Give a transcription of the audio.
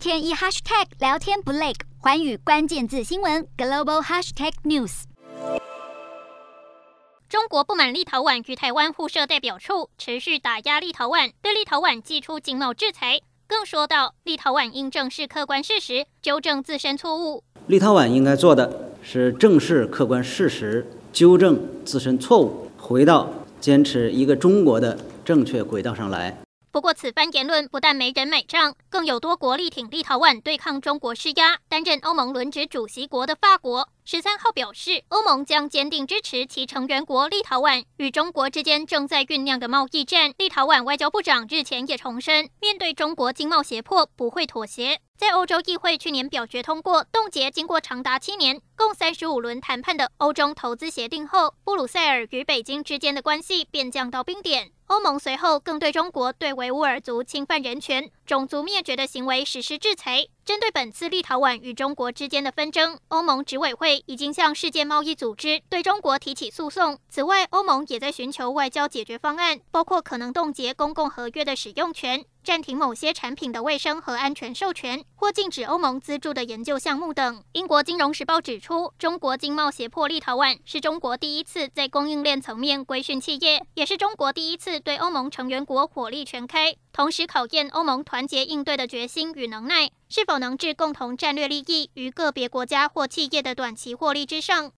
天一 hashtag 聊天不累，寰宇关键字新闻 global hashtag news。中国不满立陶宛与台湾互设代表处，持续打压立陶宛，对立陶宛祭出经贸制裁。更说到，立陶宛应正视客观事实，纠正自身错误。立陶宛应该做的是正视客观事实，纠正自身错误，回到坚持一个中国的正确轨道上来。不过，此番言论不但没人买账，更有多国力挺立陶宛对抗中国施压。担任欧盟轮值主席国的法国十三号表示，欧盟将坚定支持其成员国立陶宛与中国之间正在酝酿的贸易战。立陶宛外交部长日前也重申，面对中国经贸胁迫，不会妥协。在欧洲议会去年表决通过冻结经过长达七年、共三十五轮谈判的欧中投资协定后，布鲁塞尔与北京之间的关系便降到冰点。欧盟随后更对中国对维吾尔族侵犯人权、种族灭绝的行为实施制裁。针对本次立陶宛与中国之间的纷争，欧盟执委会已经向世界贸易组织对中国提起诉讼。此外，欧盟也在寻求外交解决方案，包括可能冻结公共合约的使用权。暂停某些产品的卫生和安全授权，或禁止欧盟资助的研究项目等。英国金融时报指出，中国经贸胁迫立陶宛，是中国第一次在供应链层面规训企业，也是中国第一次对欧盟成员国火力全开，同时考验欧盟团结应对的决心与能耐，是否能置共同战略利益于个别国家或企业的短期获利之上。